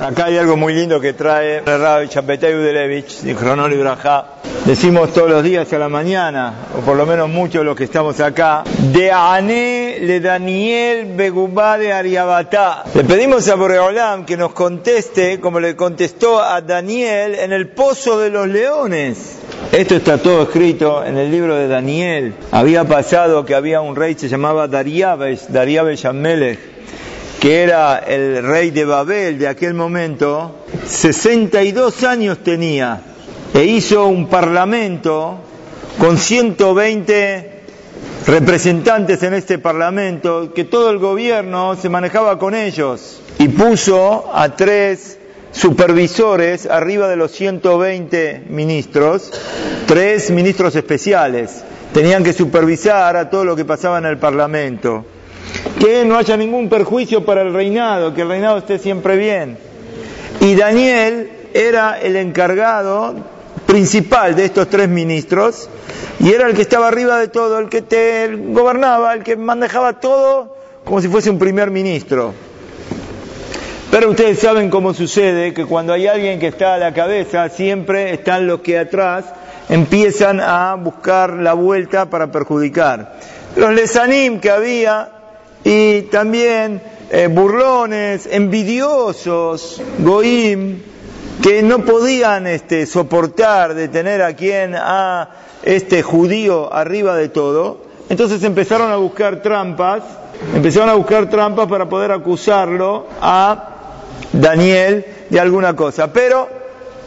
Acá hay algo muy lindo que trae Rabbi Chapetay Udelevich, de Cronol Decimos todos los días a la mañana, o por lo menos muchos de los que estamos acá, de Ané le Daniel Begubá de Ariabatá. Le pedimos a Boreolam que nos conteste como le contestó a Daniel en el pozo de los leones. Esto está todo escrito en el libro de Daniel. Había pasado que había un rey, se llamaba Dariabesh, Dariabesh Amelech que era el rey de Babel de aquel momento, 62 años tenía e hizo un parlamento con 120 representantes en este parlamento, que todo el gobierno se manejaba con ellos y puso a tres supervisores arriba de los 120 ministros, tres ministros especiales. Tenían que supervisar a todo lo que pasaba en el parlamento que no haya ningún perjuicio para el reinado, que el reinado esté siempre bien. Y Daniel era el encargado principal de estos tres ministros y era el que estaba arriba de todo, el que te gobernaba, el que manejaba todo como si fuese un primer ministro. Pero ustedes saben cómo sucede que cuando hay alguien que está a la cabeza, siempre están los que atrás empiezan a buscar la vuelta para perjudicar. Los lesanim que había y también eh, burlones, envidiosos, goim, que no podían este, soportar de tener a quien, a este judío arriba de todo, entonces empezaron a buscar trampas, empezaron a buscar trampas para poder acusarlo a Daniel de alguna cosa. Pero,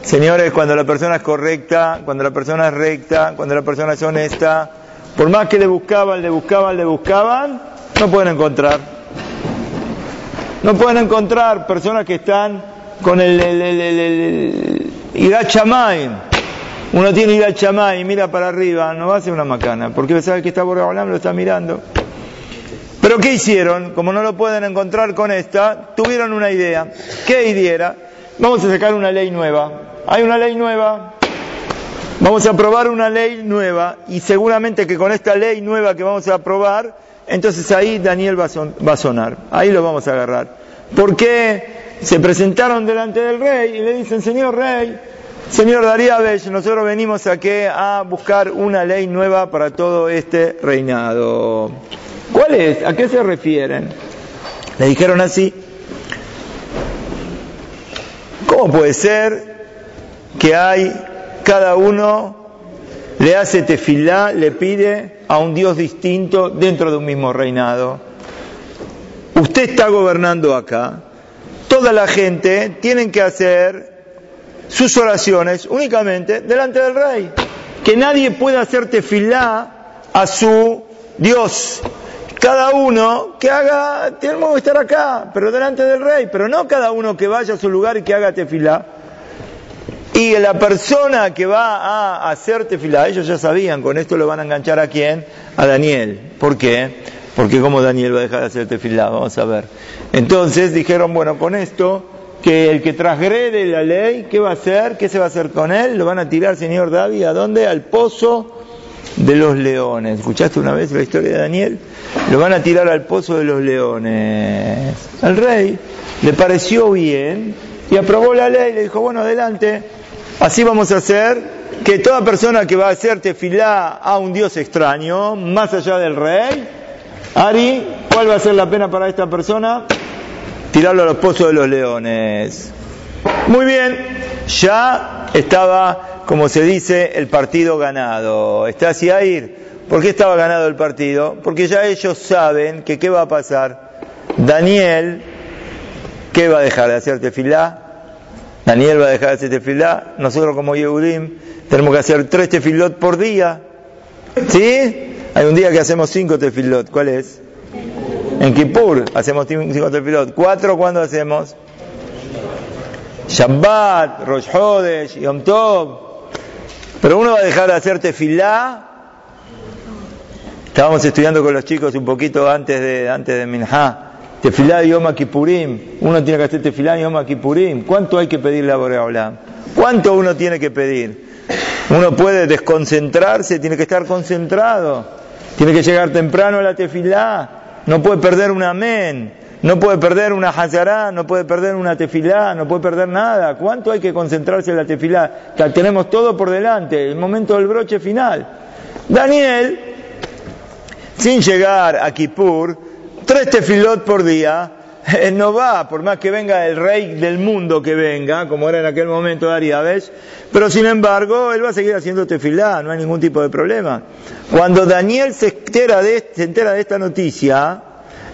señores, cuando la persona es correcta, cuando la persona es recta, cuando la persona es honesta, por más que le buscaban, le buscaban, le buscaban, no pueden encontrar. No pueden encontrar personas que están con el, el, el, Uno tiene Irachamay y mira para arriba, no va a ser una macana, porque sabe que está Boreolam, lo está mirando. Pero ¿qué hicieron? Como no lo pueden encontrar con esta, tuvieron una idea. ¿Qué idea Vamos a sacar una ley nueva. Hay una ley nueva. Vamos a aprobar una ley nueva y seguramente que con esta ley nueva que vamos a aprobar entonces ahí Daniel va a sonar, ahí lo vamos a agarrar. ¿Por qué? Se presentaron delante del rey y le dicen, señor rey, señor Daríabesh, nosotros venimos aquí a buscar una ley nueva para todo este reinado. ¿Cuál es? ¿A qué se refieren? Le dijeron así, ¿cómo puede ser que hay cada uno le hace tefilá, le pide a un Dios distinto dentro de un mismo reinado. Usted está gobernando acá, toda la gente tiene que hacer sus oraciones únicamente delante del rey. Que nadie pueda hacer tefilá a su Dios. Cada uno que haga, tenemos que estar acá, pero delante del rey, pero no cada uno que vaya a su lugar y que haga tefilá. Y la persona que va a hacer tefilá, ellos ya sabían, con esto lo van a enganchar a quién? A Daniel. ¿Por qué? Porque cómo Daniel va a dejar de hacer tefilá, vamos a ver. Entonces dijeron, bueno, con esto, que el que transgrede la ley, ¿qué va a hacer? ¿Qué se va a hacer con él? Lo van a tirar, señor David, ¿a dónde? Al pozo de los leones. ¿Escuchaste una vez la historia de Daniel? Lo van a tirar al pozo de los leones. Al rey le pareció bien y aprobó la ley, le dijo, bueno, adelante, Así vamos a hacer que toda persona que va a hacer tefilá a un Dios extraño, más allá del rey, Ari, ¿cuál va a ser la pena para esta persona? Tirarlo a los pozos de los leones. Muy bien, ya estaba, como se dice, el partido ganado. ¿Está así ir? ¿Por qué estaba ganado el partido? Porque ya ellos saben que qué va a pasar. Daniel, ¿qué va a dejar de hacer tefilá? Daniel va a dejar de hacer tefilá. Nosotros como Yehudim tenemos que hacer tres tefilot por día. ¿Sí? Hay un día que hacemos cinco tefilot. ¿Cuál es? En Kippur hacemos cinco tefilot. ¿Cuatro cuándo hacemos? Shabbat, Rosh Hodesh, Yom Tov. Pero uno va a dejar de hacer tefilá. Estábamos estudiando con los chicos un poquito antes de, antes de Minha. Tefilá de Yom Kippurim. Uno tiene que hacer tefilá de Yom Kippurim. ¿Cuánto hay que pedirle a Boreolam? ¿Cuánto uno tiene que pedir? Uno puede desconcentrarse, tiene que estar concentrado. Tiene que llegar temprano a la tefilá. No puede perder un amén. no puede perder una hazará, no puede perder una tefilá, no puede perder nada. ¿Cuánto hay que concentrarse en la tefilá? Tenemos todo por delante, el momento del broche final. Daniel, sin llegar a Kippur, tres tefilot por día, no va, por más que venga el rey del mundo que venga, como era en aquel momento Ariabes, pero sin embargo, él va a seguir haciendo tefilá, no hay ningún tipo de problema. Cuando Daniel se entera de, se entera de esta noticia,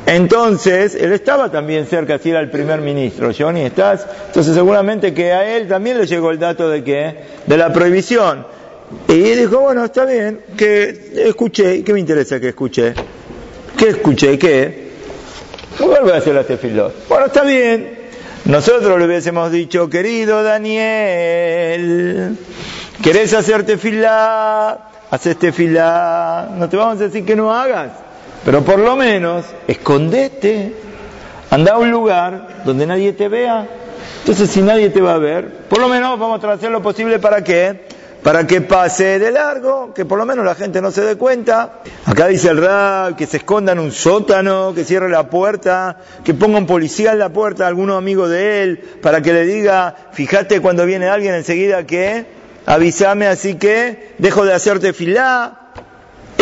entonces, él estaba también cerca, si era el primer ministro, Johnny, ¿estás? Entonces seguramente que a él también le llegó el dato de que, de la prohibición. Y dijo, bueno, está bien, que escuché, ¿qué me interesa que escuché? ¿Qué escuché? ¿Qué? Vuelve a hacer la tefilot. Bueno, está bien. Nosotros le hubiésemos dicho, querido Daniel, ¿querés hacer tefilá? Haces tefilá. No te vamos a decir que no hagas. Pero por lo menos, escondete. Anda a un lugar donde nadie te vea. Entonces, si nadie te va a ver, por lo menos vamos a hacer lo posible para que para que pase de largo, que por lo menos la gente no se dé cuenta. Acá dice el Rab que se esconda en un sótano, que cierre la puerta, que ponga un policía en la puerta, alguno amigo de él, para que le diga, fíjate cuando viene alguien enseguida que avísame, así que dejo de hacerte filá.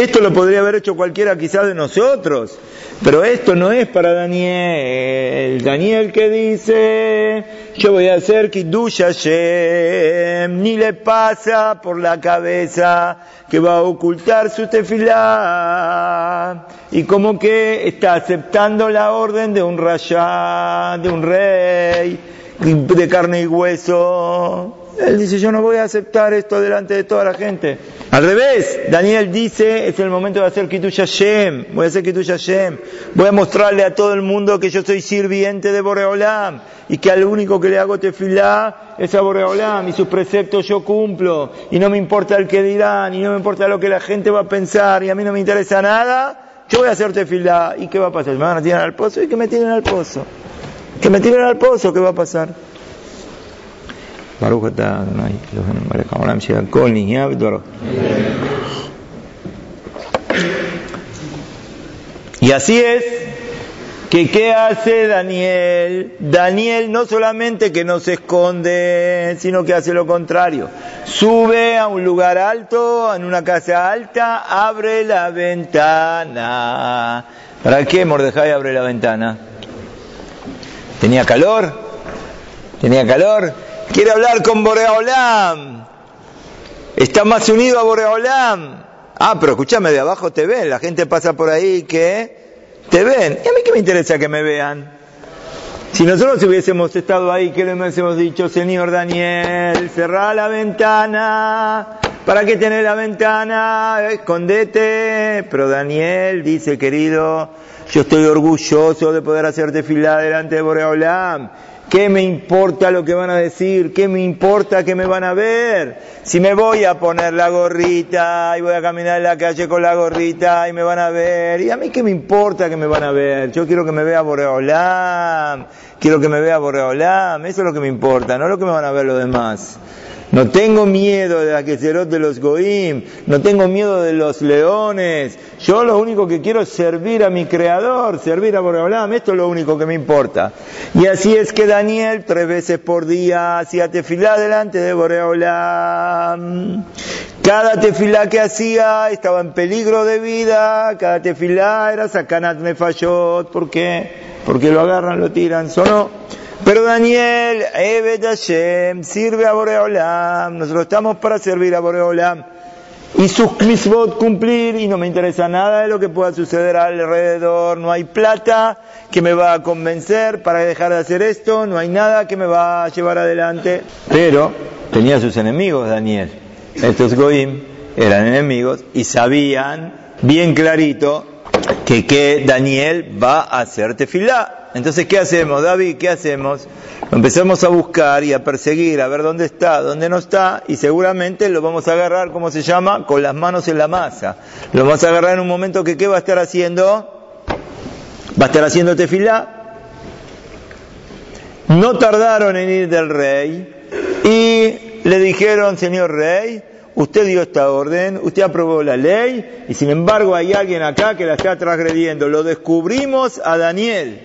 Esto lo podría haber hecho cualquiera quizás de nosotros, pero esto no es para Daniel. Daniel que dice, yo voy a hacer Kiddush Hashem, ni le pasa por la cabeza que va a ocultar su tefilá. Y como que está aceptando la orden de un rayá, de un rey, de carne y hueso. Él dice, yo no voy a aceptar esto delante de toda la gente. Al revés, Daniel dice, es el momento de hacer Kitush Hashem, voy a hacer Kitush Hashem, voy a mostrarle a todo el mundo que yo soy sirviente de Boreolam y que al único que le hago tefilá es a Boreolam y sus preceptos yo cumplo y no me importa el que dirán y no me importa lo que la gente va a pensar y a mí no me interesa nada, yo voy a hacer tefilá y ¿qué va a pasar? Me van a tirar al pozo y que me tiren al pozo. Que me tiren al pozo, ¿qué va a pasar? Y así es que qué hace Daniel? Daniel no solamente que no se esconde, sino que hace lo contrario. Sube a un lugar alto, en una casa alta, abre la ventana. ¿Para qué Mordejai abre la ventana? ¿Tenía calor? ¿Tenía calor? Quiere hablar con Boreolam, está más unido a Boreolam. Ah, pero escúchame, de abajo te ven, la gente pasa por ahí que te ven. ¿Y a mí qué me interesa que me vean? Si nosotros hubiésemos estado ahí, ¿qué le hubiésemos dicho, señor Daniel? Cerrá la ventana. ¿Para qué tener la ventana? Escondete. Pero Daniel dice, querido, yo estoy orgulloso de poder hacerte fila delante de Boreolam. ¿Qué me importa lo que van a decir? ¿Qué me importa que me van a ver? Si me voy a poner la gorrita y voy a caminar en la calle con la gorrita y me van a ver, ¿y a mí qué me importa que me van a ver? Yo quiero que me vea Boreolam, quiero que me vea Boreolam, eso es lo que me importa, no lo que me van a ver los demás. No tengo miedo de la Keserot de los Goim, no tengo miedo de los leones. Yo lo único que quiero es servir a mi Creador, servir a Boreolam, esto es lo único que me importa. Y así es que Daniel tres veces por día hacía tefilá delante de Boreolam. Cada tefilá que hacía estaba en peligro de vida, cada tefilá era sacanat nefayot, ¿por qué? Porque lo agarran, lo tiran, sonó. Pero Daniel, Ebed Hashem, sirve a Boreolam, nosotros estamos para servir a Boreolam. Y sus misbot cumplir y no me interesa nada de lo que pueda suceder alrededor, no hay plata que me va a convencer para dejar de hacer esto, no hay nada que me va a llevar adelante. Pero tenía sus enemigos Daniel, estos Goim eran enemigos y sabían bien clarito que, que Daniel va a hacer tefilá. Entonces, ¿qué hacemos, David? ¿Qué hacemos? Empezamos a buscar y a perseguir, a ver dónde está, dónde no está, y seguramente lo vamos a agarrar, ¿cómo se llama? Con las manos en la masa. Lo vamos a agarrar en un momento que, ¿qué va a estar haciendo? Va a estar haciendo tefilá. No tardaron en ir del rey y le dijeron, señor rey, usted dio esta orden, usted aprobó la ley y sin embargo hay alguien acá que la está transgrediendo. Lo descubrimos a Daniel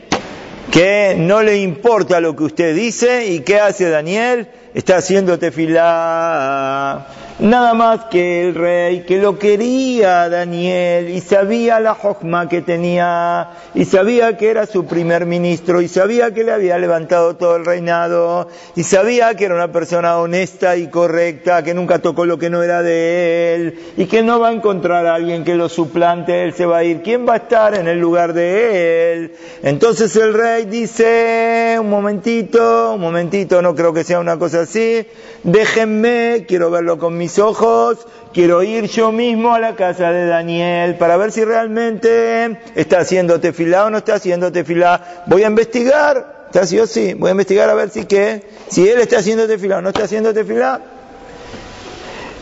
que no le importa lo que usted dice y ¿qué hace Daniel? Está haciendo tefilá. Nada más que el rey, que lo quería Daniel y sabía la hojma que tenía y sabía que era su primer ministro y sabía que le había levantado todo el reinado y sabía que era una persona honesta y correcta, que nunca tocó lo que no era de él y que no va a encontrar a alguien que lo suplante, él se va a ir. ¿Quién va a estar en el lugar de él? Entonces el rey dice, un momentito, un momentito, no creo que sea una cosa así, déjenme, quiero verlo con mis ojos, quiero ir yo mismo a la casa de Daniel para ver si realmente está haciendo tefilá o no está haciendo tefilá. Voy a investigar, ¿está así o sí? Voy a investigar a ver si qué, si él está haciendo tefilá o no está haciendo tefilá.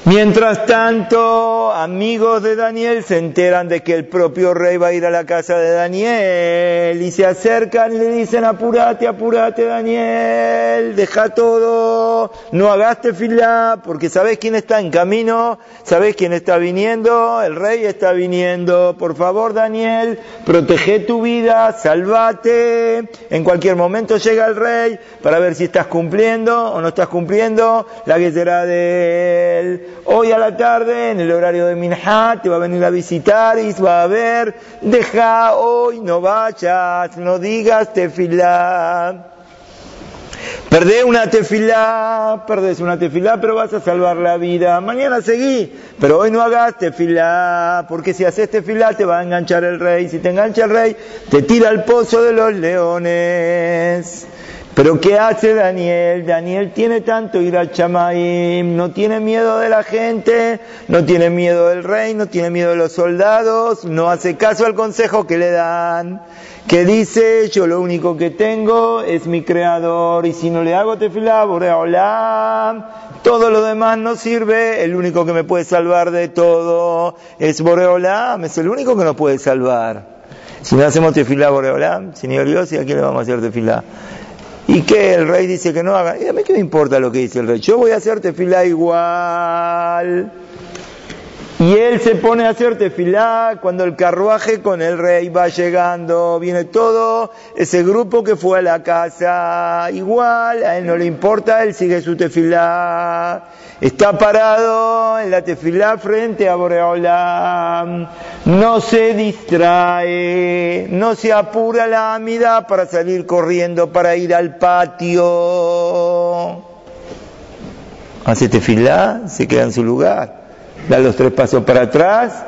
Mientras tanto, amigos de Daniel se enteran de que el propio rey va a ir a la casa de Daniel y se acercan y le dicen, apúrate, apúrate Daniel, deja todo, no hagas tefilá, porque sabes quién está en camino, sabes quién está viniendo, el rey está viniendo, por favor Daniel, protege tu vida, salvate, en cualquier momento llega el rey para ver si estás cumpliendo o no estás cumpliendo la que será de él. Hoy a la tarde, en el horario de Minhat, te va a venir a visitar y va a ver, deja hoy, no vayas, no digas tefilá. Perdés una tefilá, perdés una tefilá, pero vas a salvar la vida. Mañana seguí, pero hoy no hagas tefilá, porque si haces tefilá te va a enganchar el rey. Si te engancha el rey, te tira al pozo de los leones. Pero ¿qué hace Daniel? Daniel tiene tanto ir al Chamaim, no tiene miedo de la gente, no tiene miedo del rey, no tiene miedo de los soldados, no hace caso al consejo que le dan, que dice, yo lo único que tengo es mi creador, y si no le hago tefilá, Boreolam, todo lo demás no sirve, el único que me puede salvar de todo es Boreolam, es el único que nos puede salvar. Si no hacemos tefilá Boreolam, señor Dios, ¿y a quién le vamos a hacer tefilá? Y que el rey dice que no haga. Y a mí qué me importa lo que dice el rey. Yo voy a hacer tefilá igual. Y él se pone a hacer tefilá cuando el carruaje con el rey va llegando. Viene todo ese grupo que fue a la casa. Igual, a él no le importa, él sigue su tefilá. Está parado en la tefilá frente a Boreolam. No se distrae, no se apura la amida para salir corriendo para ir al patio. Hace tefilá, se queda en su lugar da los tres pasos para atrás,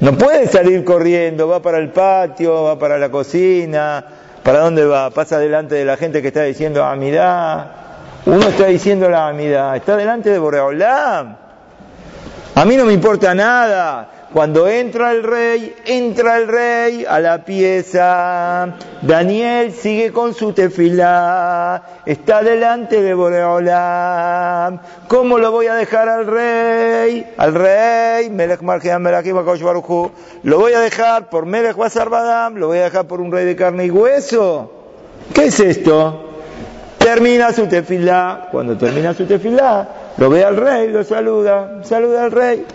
no puede salir corriendo, va para el patio, va para la cocina, ¿para dónde va? Pasa delante de la gente que está diciendo amidad. Uno está diciendo la amidad, está delante de Boreolam. A mí no me importa nada. Cuando entra el rey, entra el rey a la pieza. Daniel sigue con su tefilá. Está delante de Boreolam. ¿Cómo lo voy a dejar al rey? Al rey, Melech Lo voy a dejar por Melech Basarbadam. Lo voy a dejar por un rey de carne y hueso. ¿Qué es esto? Termina su tefilá. Cuando termina su tefilá, lo ve al rey, lo saluda. Saluda al rey.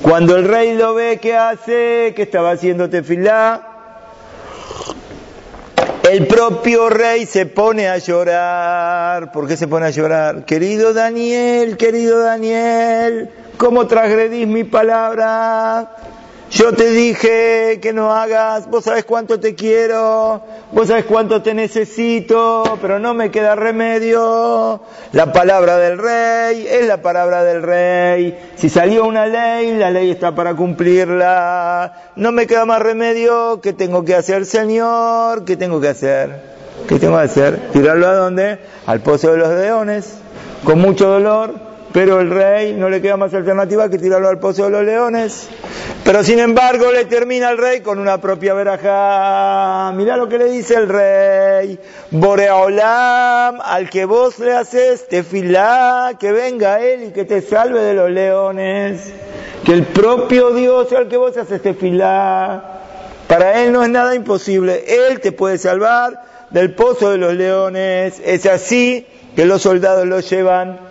Cuando el rey lo ve, ¿qué hace? Que estaba haciendo tefilá. El propio rey se pone a llorar. ¿Por qué se pone a llorar? Querido Daniel, querido Daniel, ¿cómo transgredís mi palabra? Yo te dije que no hagas, vos sabes cuánto te quiero, vos sabes cuánto te necesito, pero no me queda remedio. La palabra del rey es la palabra del rey. Si salió una ley, la ley está para cumplirla. No me queda más remedio. ¿Qué tengo que hacer, Señor? ¿Qué tengo que hacer? ¿Qué tengo que hacer? ¿Tirarlo a dónde? Al pozo de los leones, con mucho dolor pero el rey no le queda más alternativa que tirarlo al pozo de los leones. Pero sin embargo le termina el rey con una propia veraja. Mirá lo que le dice el rey. Boreolam, al que vos le haces tefilá, que venga él y que te salve de los leones. Que el propio Dios al que vos haces tefilá. Para él no es nada imposible. Él te puede salvar del pozo de los leones. Es así que los soldados lo llevan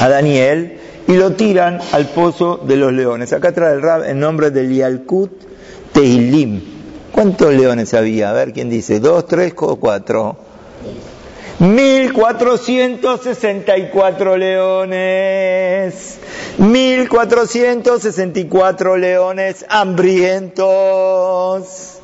a Daniel y lo tiran al pozo de los leones. Acá trae el Rab en nombre de Lialkut Tehilim. ¿Cuántos leones había? A ver quién dice, dos, tres o cuatro. 1464 leones, 1464 leones hambrientos.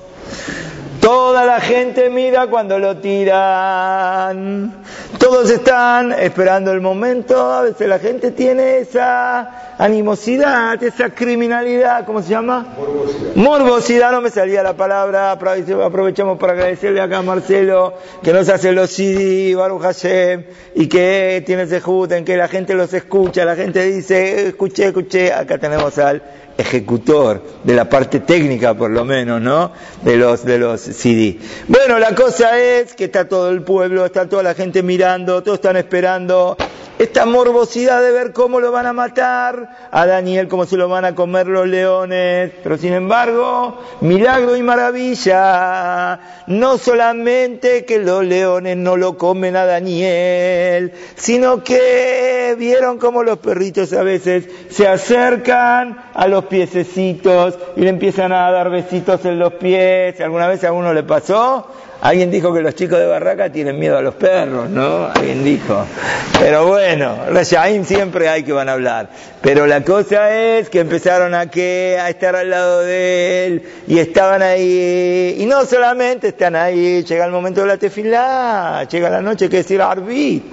Toda la gente mira cuando lo tiran. Todos están esperando el momento. A veces la gente tiene esa animosidad, esa criminalidad, ¿cómo se llama? Morbosidad. Morbosidad, no me salía la palabra. Aprovechamos para agradecerle acá a Marcelo que nos hace los CD, Baruch Hashem, y que tiene ese en que la gente los escucha, la gente dice, escuché, escuché. Acá tenemos al ejecutor de la parte técnica por lo menos, ¿no? De los de los CD. Bueno, la cosa es que está todo el pueblo, está toda la gente mirando, todos están esperando esta morbosidad de ver cómo lo van a matar a Daniel, cómo se lo van a comer los leones. Pero sin embargo, milagro y maravilla, no solamente que los leones no lo comen a Daniel, sino que vieron cómo los perritos a veces se acercan a los piececitos y le empiezan a dar besitos en los pies. ¿Alguna vez a uno le pasó? Alguien dijo que los chicos de Barraca tienen miedo a los perros, ¿no? Alguien dijo. Pero bueno, Rashaim siempre hay que van a hablar. Pero la cosa es que empezaron a, que, a estar al lado de él y estaban ahí. Y no solamente están ahí, llega el momento de la tefilá, llega la noche que decir arbit.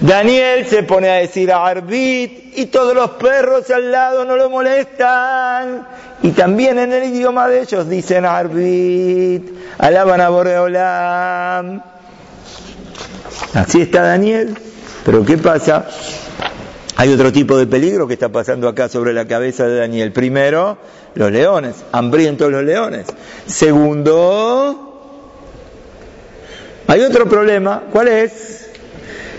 Daniel se pone a decir arbit y todos los perros al lado no lo molestan. Y también en el idioma de ellos dicen arbit, alaban a Boreolam. Así está Daniel. Pero ¿qué pasa? Hay otro tipo de peligro que está pasando acá sobre la cabeza de Daniel. Primero, los leones, hambrientos los leones. Segundo, hay otro problema. ¿Cuál es?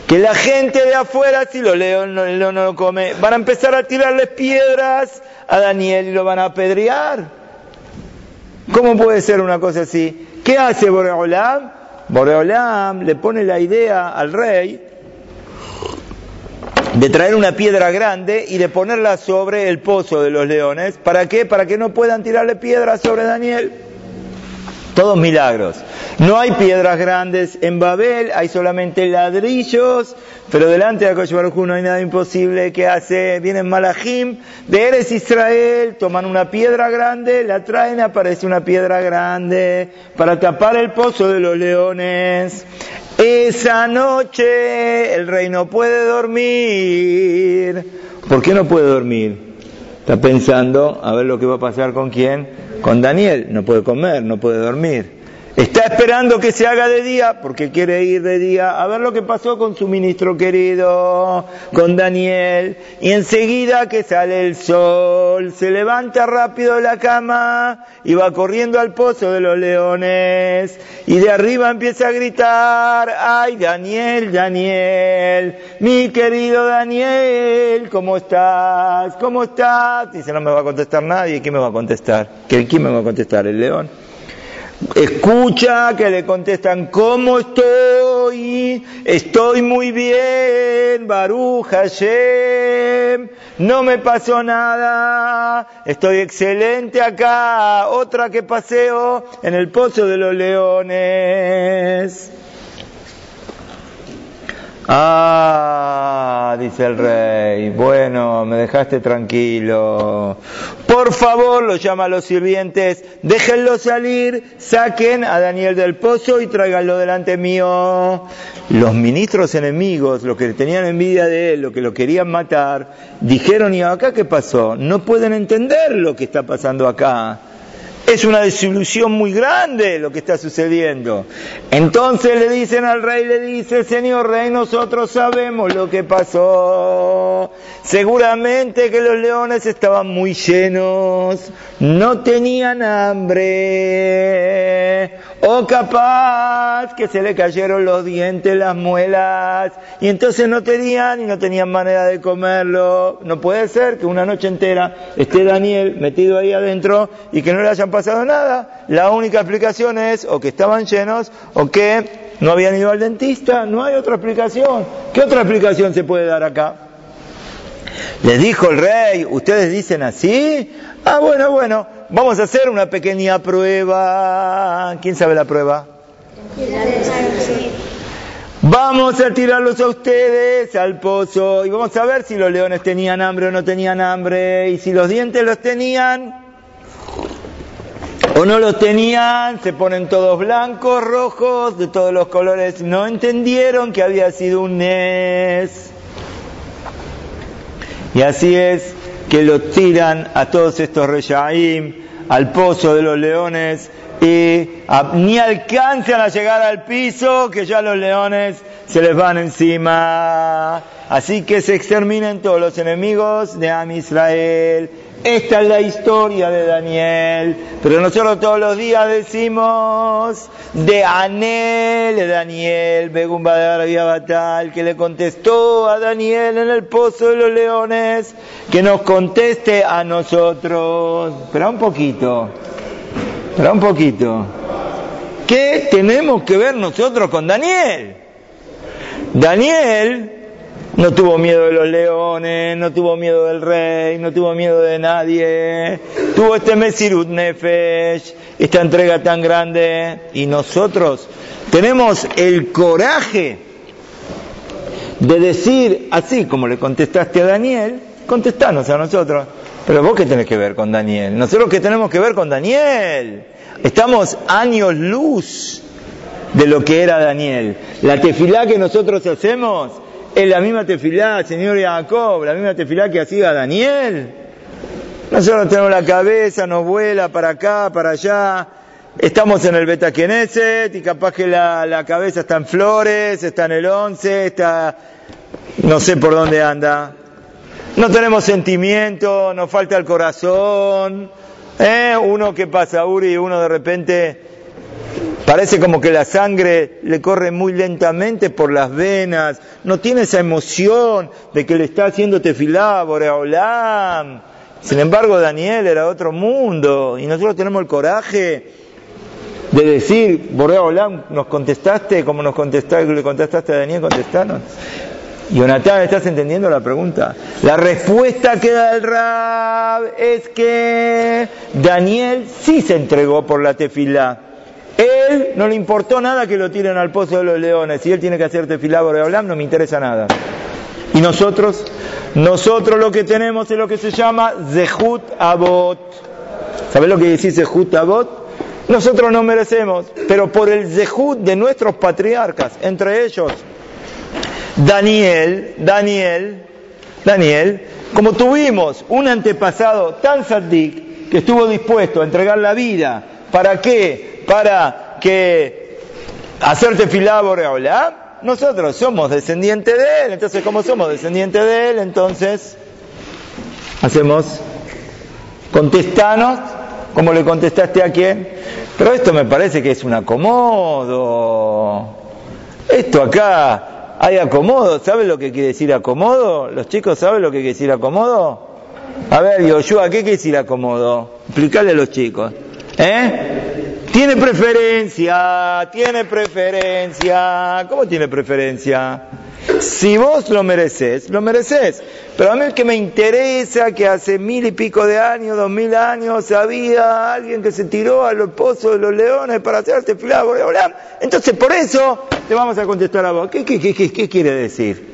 Que la gente de afuera, si los leones no, lo come, van a empezar a tirarles piedras a Daniel y lo van a apedrear. ¿Cómo puede ser una cosa así? ¿Qué hace Boreolam? Boreolam le pone la idea al rey de traer una piedra grande y de ponerla sobre el pozo de los leones. ¿Para qué? Para que no puedan tirarle piedras sobre Daniel. Todos milagros. No hay piedras grandes en Babel, hay solamente ladrillos, pero delante de Akosh no hay nada imposible que hace. Vienen Malachim de Eres Israel, toman una piedra grande, la traen, aparece una piedra grande para tapar el pozo de los leones. Esa noche el rey no puede dormir. ¿Por qué no puede dormir? Está pensando a ver lo que va a pasar con quién con Daniel no puede comer, no puede dormir. Está esperando que se haga de día porque quiere ir de día a ver lo que pasó con su ministro querido, con Daniel. Y enseguida que sale el sol, se levanta rápido de la cama y va corriendo al pozo de los leones. Y de arriba empieza a gritar, ay Daniel, Daniel, mi querido Daniel, ¿cómo estás? ¿Cómo estás? Dice, no me va a contestar nadie. ¿Quién me va a contestar? ¿Quién me va a contestar? ¿El león? Escucha que le contestan, ¿cómo estoy? Estoy muy bien, Baruch Hashem, no me pasó nada, estoy excelente acá, otra que paseo en el Pozo de los Leones. Ah, dice el rey, bueno, me dejaste tranquilo. Por favor, lo llama a los sirvientes, déjenlo salir, saquen a Daniel del pozo y tráiganlo delante mío. Los ministros enemigos, los que tenían envidia de él, los que lo querían matar, dijeron, ¿y acá qué pasó? No pueden entender lo que está pasando acá. Es una desilusión muy grande lo que está sucediendo. Entonces le dicen al rey, le dice, Señor rey, nosotros sabemos lo que pasó. Seguramente que los leones estaban muy llenos, no tenían hambre, o capaz que se le cayeron los dientes, las muelas, y entonces no tenían y no tenían manera de comerlo. No puede ser que una noche entera esté Daniel metido ahí adentro y que no le hayan pasado nada. La única explicación es o que estaban llenos o que no habían ido al dentista. No hay otra explicación. ¿Qué otra explicación se puede dar acá? Les dijo el rey, ¿ustedes dicen así? Ah, bueno, bueno, Vamos a hacer una pequeña prueba. ¿Quién sabe la prueba? Vamos a tirarlos a ustedes al pozo y vamos a ver si los leones tenían hambre o no tenían hambre y si los dientes los tenían o no los tenían, se ponen todos blancos, rojos, de todos los colores. No entendieron que había sido un Nes. Y así es que los tiran a todos estos reyaim al pozo de los leones y ni alcanzan a llegar al piso que ya los leones se les van encima. Así que se exterminen todos los enemigos de Am Israel. Esta es la historia de Daniel, pero nosotros todos los días decimos de Anel, de Daniel, Begumba de Arabia Batal, que le contestó a Daniel en el pozo de los leones, que nos conteste a nosotros. Espera un poquito, espera un poquito. ¿Qué tenemos que ver nosotros con Daniel? Daniel no tuvo miedo de los leones, no tuvo miedo del rey, no tuvo miedo de nadie. Tuvo este Mesirut Nefesh, esta entrega tan grande. Y nosotros tenemos el coraje de decir, así como le contestaste a Daniel, contestanos a nosotros. Pero vos qué tenés que ver con Daniel. Nosotros qué tenemos que ver con Daniel. Estamos años luz de lo que era Daniel. La tefilá que nosotros hacemos es la misma tefilá, señor Jacob, la misma tefilá que hacía Daniel. Nosotros tenemos la cabeza, nos vuela para acá, para allá. Estamos en el Beta y capaz que la, la cabeza está en flores, está en el once, está, no sé por dónde anda. No tenemos sentimiento, nos falta el corazón. ¿Eh? Uno que pasa, Uri, uno de repente Parece como que la sangre le corre muy lentamente por las venas, no tiene esa emoción de que le está haciendo tefilá, Boreolam. Sin embargo, Daniel era otro mundo y nosotros tenemos el coraje de decir, Boreolam, nos contestaste como nos contestaste, le contestaste a Daniel, contestanos. Jonathan, ¿estás entendiendo la pregunta? La respuesta que da el Rab es que Daniel sí se entregó por la tefilá. Él no le importó nada que lo tiren al pozo de los leones. Si él tiene que hacerte filabro de hablar, no me interesa nada. Y nosotros, nosotros lo que tenemos es lo que se llama Zehut Abot. ¿Sabes lo que dice Zehut Abot? Nosotros no merecemos, pero por el Zehut de nuestros patriarcas, entre ellos Daniel, Daniel, Daniel, como tuvimos un antepasado tan sadik que estuvo dispuesto a entregar la vida, ¿para qué? Para que hacerte filabore hola, nosotros somos descendientes de él, entonces como somos descendientes de él, entonces hacemos contestanos como le contestaste a quién. Pero esto me parece que es un acomodo. Esto acá hay acomodo. ¿Sabes lo que quiere decir acomodo? ¿Los chicos saben lo que quiere decir acomodo? A ver, Yoshua, ¿qué quiere decir acomodo? Explicarle a los chicos. ¿Eh? Tiene preferencia, tiene preferencia. ¿Cómo tiene preferencia? Si vos lo mereces, lo mereces. Pero a mí es que me interesa que hace mil y pico de años, dos mil años, había alguien que se tiró a los pozos de los leones para hacerte filado. Entonces, por eso te vamos a contestar a vos. ¿Qué, qué, qué, quiere decir?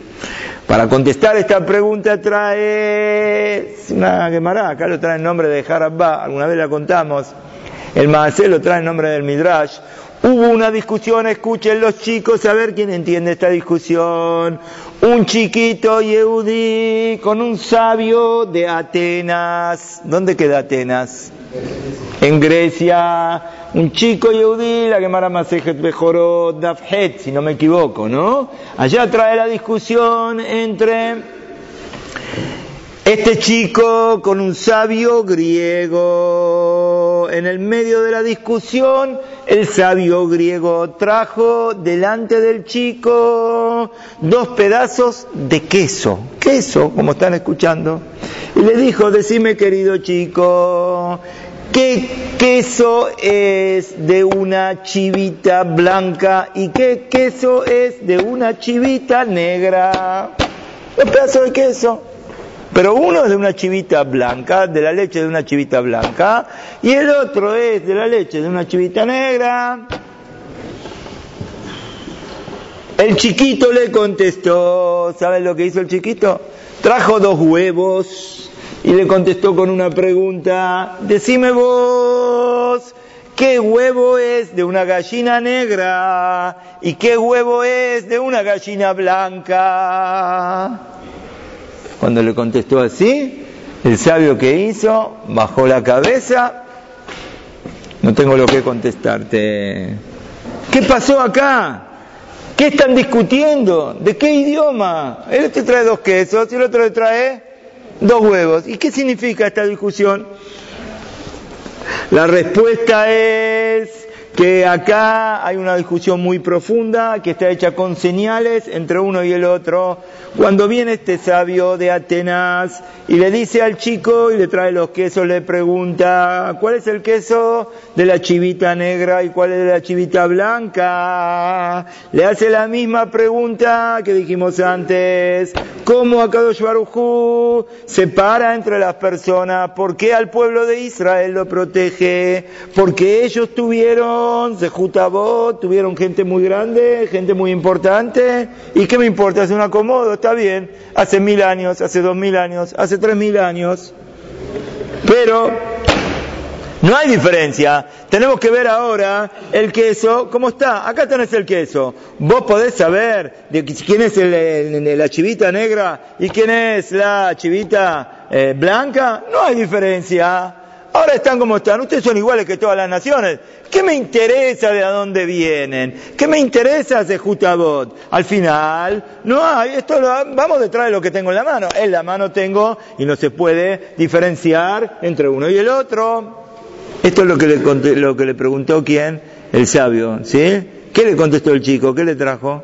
Para contestar esta pregunta trae una quemará, acá lo trae el nombre de Harabá, alguna vez la contamos. El Maasé lo trae en nombre del Midrash. Hubo una discusión, escuchen los chicos, a ver quién entiende esta discusión. Un chiquito Yehudi con un sabio de Atenas. ¿Dónde queda Atenas? En Grecia. Un chico Yehudi, la Gemara Masejet Bejorot Dafhet, si no me equivoco, ¿no? Allá trae la discusión entre este chico con un sabio griego, en el medio de la discusión, el sabio griego trajo delante del chico dos pedazos de queso, queso, como están escuchando, y le dijo, decime querido chico, ¿qué queso es de una chivita blanca y qué queso es de una chivita negra? Un pedazo de queso. Pero uno es de una chivita blanca, de la leche de una chivita blanca, y el otro es de la leche de una chivita negra. El chiquito le contestó, ¿sabes lo que hizo el chiquito? Trajo dos huevos y le contestó con una pregunta, decime vos, ¿qué huevo es de una gallina negra y qué huevo es de una gallina blanca? Cuando le contestó así, el sabio que hizo bajó la cabeza, no tengo lo que contestarte. ¿Qué pasó acá? ¿Qué están discutiendo? ¿De qué idioma? Él te trae dos quesos y el otro le trae dos huevos. ¿Y qué significa esta discusión? La respuesta es que acá hay una discusión muy profunda que está hecha con señales entre uno y el otro. Cuando viene este sabio de Atenas y le dice al chico y le trae los quesos, le pregunta, ¿cuál es el queso de la chivita negra y cuál es de la chivita blanca? Le hace la misma pregunta que dijimos antes, ¿cómo Akadosh Baruj separa entre las personas? ¿Por qué al pueblo de Israel lo protege? Porque ellos tuvieron Jutabot, tuvieron gente muy grande, gente muy importante, ¿y qué me importa? Es un acomodo, está bien, hace mil años, hace dos mil años, hace tres mil años, pero no hay diferencia. Tenemos que ver ahora el queso, ¿cómo está? Acá tenés el queso. Vos podés saber de quién es la chivita negra y quién es la chivita eh, blanca. No hay diferencia. Ahora están como están. Ustedes son iguales que todas las naciones. ¿Qué me interesa de a dónde vienen? ¿Qué me interesa de Jutabot? Al final, no hay. Esto lo, vamos detrás de lo que tengo en la mano. En la mano tengo y no se puede diferenciar entre uno y el otro. Esto es lo que le, lo que le preguntó quién? El sabio. ¿Sí? ¿Qué le contestó el chico? ¿Qué le trajo?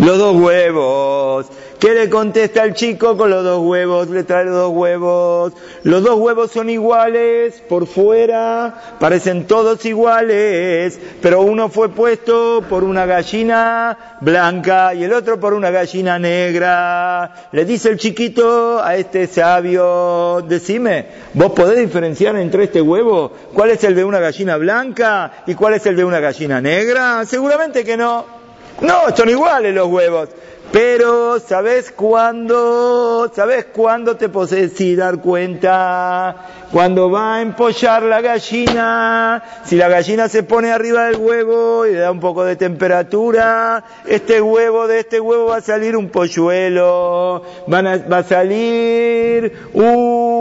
Los dos huevos. ¿Qué le contesta el chico con los dos huevos? Le trae los dos huevos. Los dos huevos son iguales por fuera, parecen todos iguales, pero uno fue puesto por una gallina blanca y el otro por una gallina negra. Le dice el chiquito a este sabio, decime, ¿vos podés diferenciar entre este huevo? ¿Cuál es el de una gallina blanca y cuál es el de una gallina negra? Seguramente que no. No, son iguales los huevos. Pero, ¿sabes cuándo? ¿Sabes cuándo te podés dar cuenta? Cuando va a empollar la gallina, si la gallina se pone arriba del huevo y le da un poco de temperatura, este huevo, de este huevo va a salir un polluelo, va a salir un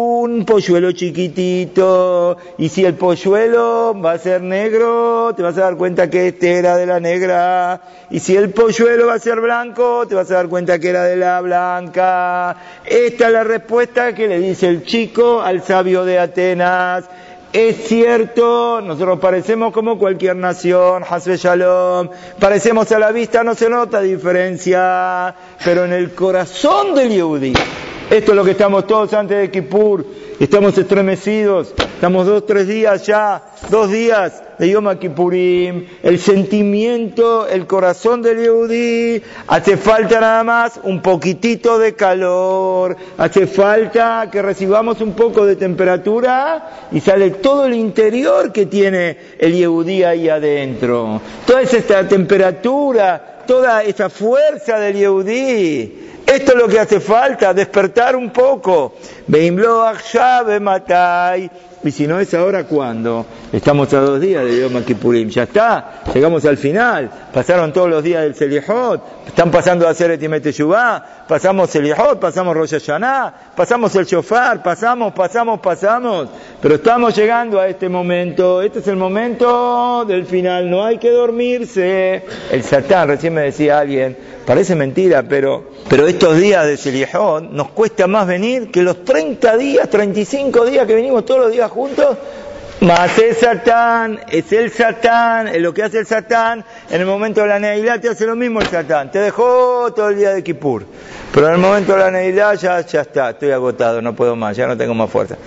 polluelo chiquitito, y si el polluelo va a ser negro, te vas a dar cuenta que este era de la negra, y si el polluelo va a ser blanco, te vas a dar cuenta que era de la blanca. Esta es la respuesta que le dice el chico al sabio de Atenas. Es cierto, nosotros parecemos como cualquier nación, Hasbe Shalom, parecemos a la vista, no se nota diferencia, pero en el corazón del Yehudi, esto es lo que estamos todos antes de Kippur, estamos estremecidos, estamos dos, tres días ya, dos días de Yom Kippurim, el sentimiento, el corazón del Yehudi, hace falta nada más un poquitito de calor, hace falta que recibamos un poco de temperatura y sale todo el interior que tiene el Yehudi ahí adentro. Toda esta temperatura, toda esa fuerza del Yehudi, esto es lo que hace falta, despertar un poco. Y si no es ahora, ¿cuándo? Estamos a dos días de Yom Kippurim. Ya está, llegamos al final. Pasaron todos los días del Selihot. Están pasando a hacer Etimete Shubá. Pasamos Selihot, pasamos Rosh Hashanah, pasamos el Shofar, pasamos, pasamos, pasamos. Pero estamos llegando a este momento. Este es el momento del final. No hay que dormirse. El Satán, recién me decía alguien, parece mentira, pero, pero estos días de Selihot nos cuesta más venir que los 30 días, 35 días que venimos todos los días juntos, el Satán, es el Satán, es lo que hace el Satán, en el momento de la Neilá te hace lo mismo el Satán, te dejó todo el día de Kippur, pero en el momento de la Neilá ya, ya está, estoy agotado, no puedo más, ya no tengo más fuerza.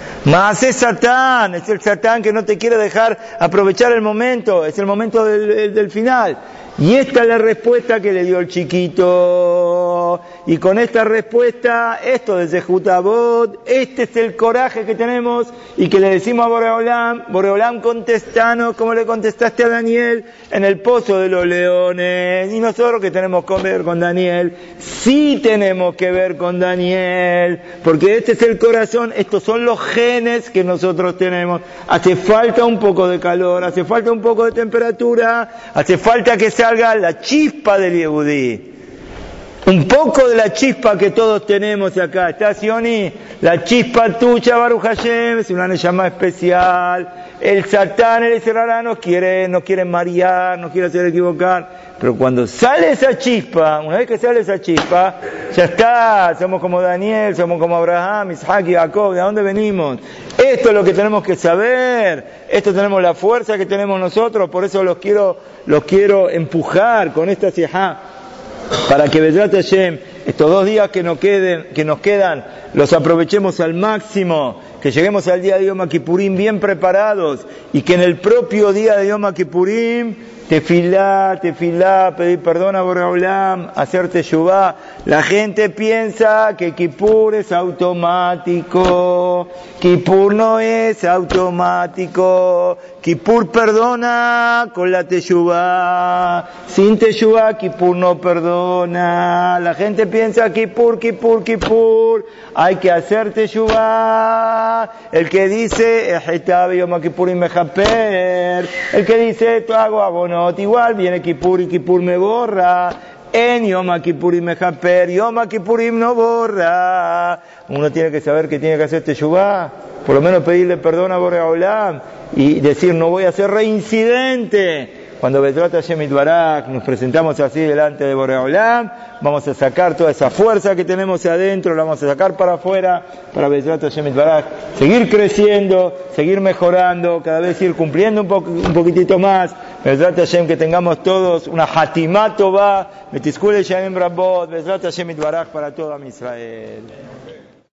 Es Satán, es el Satán que no te quiere dejar aprovechar el momento, es el momento del final. Y esta es la respuesta que le dio el chiquito. Y con esta respuesta, esto de Zehutabot, este es el coraje que tenemos y que le decimos a Boreolam, Boreolam contestanos como le contestaste a Daniel en el pozo de los leones. Y nosotros que tenemos que ver con Daniel, sí tenemos que ver con Daniel, porque este es el corazón, estos son los genes que nosotros tenemos. Hace falta un poco de calor, hace falta un poco de temperatura, hace falta que salga la chispa del Yehudí. Un poco de la chispa que todos tenemos acá. ¿Está Sioni? La chispa tuya, Baruch Hashem, es una llama especial. El Satán, el Israelá nos quiere, nos quiere marear, nos quiere hacer equivocar. Pero cuando sale esa chispa, una vez que sale esa chispa, ya está, somos como Daniel, somos como Abraham, Isaac y Jacob, ¿de dónde venimos? Esto es lo que tenemos que saber, esto tenemos la fuerza que tenemos nosotros, por eso los quiero, los quiero empujar con esta sijá para que Bedrat Hashem, estos dos días que nos, queden, que nos quedan, los aprovechemos al máximo, que lleguemos al día de Yom Kippurim bien preparados y que en el propio día de Yom Kippurim tefilá, tefilá, pedir perdón a Boreolam, hacerte yubá. La gente piensa que Kippur es automático. Kippur no es automático. Kippur perdona con la teshuvá. Sin teshuvá, Kippur no perdona. La gente piensa Kippur, Kippur, Kippur. Hay que hacer teshuvá. El que dice, El que dice, esto hago abono igual viene Kippur y Kippur me borra. En Yom Kippurim Mejaper, Yom Kippurim no borra. Uno tiene que saber que tiene que hacer Teshuvah, por lo menos pedirle perdón a Boreolam y decir no voy a ser reincidente. Cuando Betrat Hashem Barak nos presentamos así delante de Boreolam, vamos a sacar toda esa fuerza que tenemos adentro, la vamos a sacar para afuera, para Betrat Hashem Barak, seguir creciendo, seguir mejorando, cada vez ir cumpliendo un, un poquitito más. Betrat Hashem que tengamos todos una hatimato va, Metiskule Shamim Rabot, Betrat Hashem Barak para toda Israel.